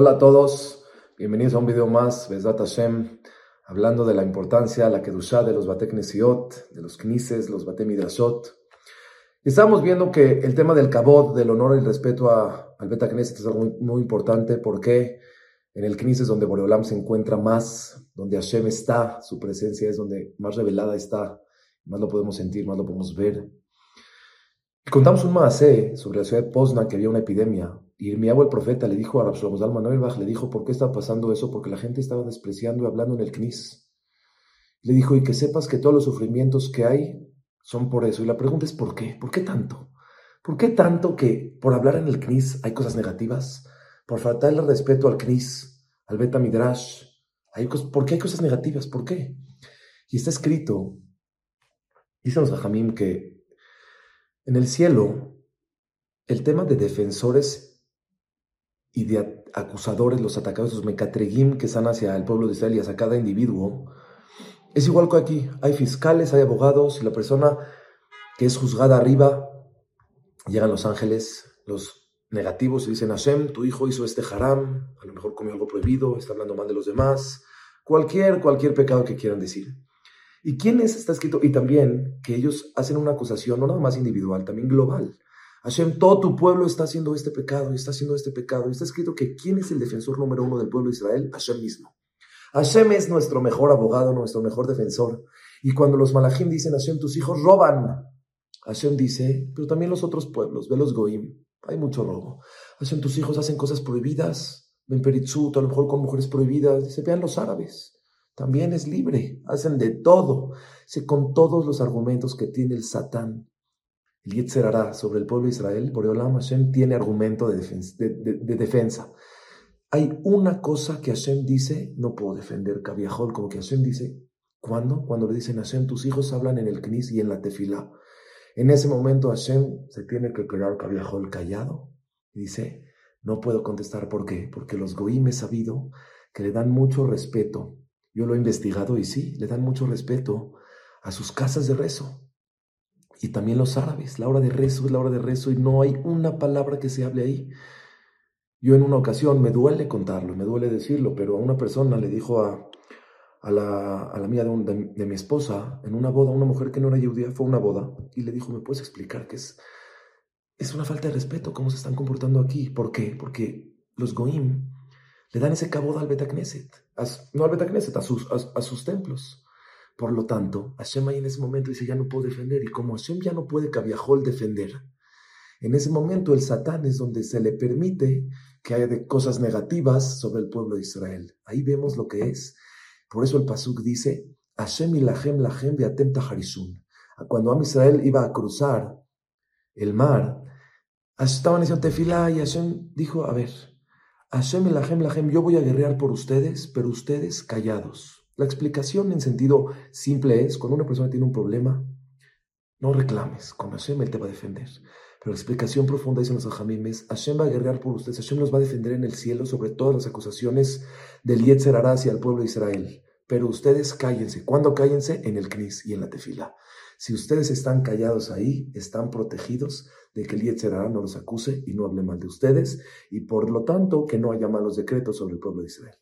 Hola a todos, bienvenidos a un video más, Besat Hashem, hablando de la importancia, la Kedushá de los Bate Knesiot, de los Knises, los Bate Midrashot. Estamos viendo que el tema del Kabod, del honor y el respeto a, al Beta Knesset es algo muy, muy importante porque en el Knis es donde Boreolam se encuentra más, donde Hashem está, su presencia es donde más revelada está, más lo podemos sentir, más lo podemos ver. Y contamos un más sobre la ciudad de Pozna que había una epidemia Irmiabo el profeta le dijo a Rabshlomo Zalman le dijo, ¿por qué está pasando eso? Porque la gente estaba despreciando y hablando en el Knis. Le dijo, y que sepas que todos los sufrimientos que hay son por eso. Y la pregunta es, ¿por qué? ¿Por qué tanto? ¿Por qué tanto que por hablar en el Knis hay cosas negativas? Por faltarle respeto al Knis, al Beta Midrash, ¿por qué hay cosas negativas? ¿Por qué? Y está escrito, dicen los Jajamim que en el cielo el tema de defensores y de acusadores, los atacados, los mecatregim que están hacia el pueblo de Israel y hacia cada individuo, es igual que aquí. Hay fiscales, hay abogados, y la persona que es juzgada arriba, llegan los ángeles, los negativos, y dicen, Hashem, tu hijo hizo este haram, a lo mejor comió algo prohibido, está hablando mal de los demás, cualquier, cualquier pecado que quieran decir. ¿Y quién es? Está escrito, y también que ellos hacen una acusación no nada más individual, también global. Hashem, todo tu pueblo está haciendo este pecado y está haciendo este pecado. Y está escrito que ¿quién es el defensor número uno del pueblo de Israel? Hashem mismo. Hashem es nuestro mejor abogado, nuestro mejor defensor. Y cuando los malachim dicen, Hashem, tus hijos roban, Hashem dice, pero también los otros pueblos, ve los goim, hay mucho robo. Hashem, tus hijos hacen cosas prohibidas, ven peritzut, a lo mejor con mujeres prohibidas. Dice, vean los árabes, también es libre, hacen de todo. Dice, con todos los argumentos que tiene el Satán el Yetzerará sobre el pueblo de Israel, Boreolam Hashem tiene argumento de defensa, Hay una cosa que Hashem dice, no puedo defender Kaviahol, como que Hashem dice, ¿cuándo? Cuando le dicen Hashem, tus hijos hablan en el Knis y en la Tefilá. En ese momento Hashem se tiene que quedar Kaviahol callado y dice, no puedo contestar por qué, porque los Goim he sabido que le dan mucho respeto. Yo lo he investigado y sí, le dan mucho respeto a sus casas de rezo y también los árabes. La hora de rezo es la hora de rezo y no hay una palabra que se hable ahí. Yo en una ocasión, me duele contarlo, me duele decirlo, pero a una persona le dijo a, a la, a la amiga de, mi esposa en una boda, una mujer que no era judía, fue una boda, y le dijo, ¿me puedes explicar qué es? Es una falta de respeto cómo se están comportando aquí. ¿Por qué? Porque los goim le dan ese caboda al Betacneset, no al Betacneset, a a sus templos. Por lo tanto, Hashem ahí en ese momento dice, ya no puedo defender. Y como Hashem ya no puede Cabiajol defender, en ese momento el Satán es donde se le permite que haya de cosas negativas sobre el pueblo de Israel. Ahí vemos lo que es. Por eso el Pasuk dice, Hashem y Lahem Lahem Beatem Taharisun. Cuando Am Israel iba a cruzar el mar, estaban diciendo tefilá y Hashem dijo, a ver, Hashem y Lahem Lahem, yo voy a guerrear por ustedes, pero ustedes callados. La explicación en sentido simple es, cuando una persona tiene un problema, no reclames, con Hashem Él te va a defender. Pero la explicación profunda, dicen los ajamim, es, Hashem va a guerrear por ustedes, Hashem los va a defender en el cielo sobre todas las acusaciones del Yetzer hacia el pueblo de Israel. Pero ustedes cállense. ¿Cuándo cállense? En el Knis y en la tefila. Si ustedes están callados ahí, están protegidos de que el Yetzer no los acuse y no hable mal de ustedes, y por lo tanto que no haya malos decretos sobre el pueblo de Israel.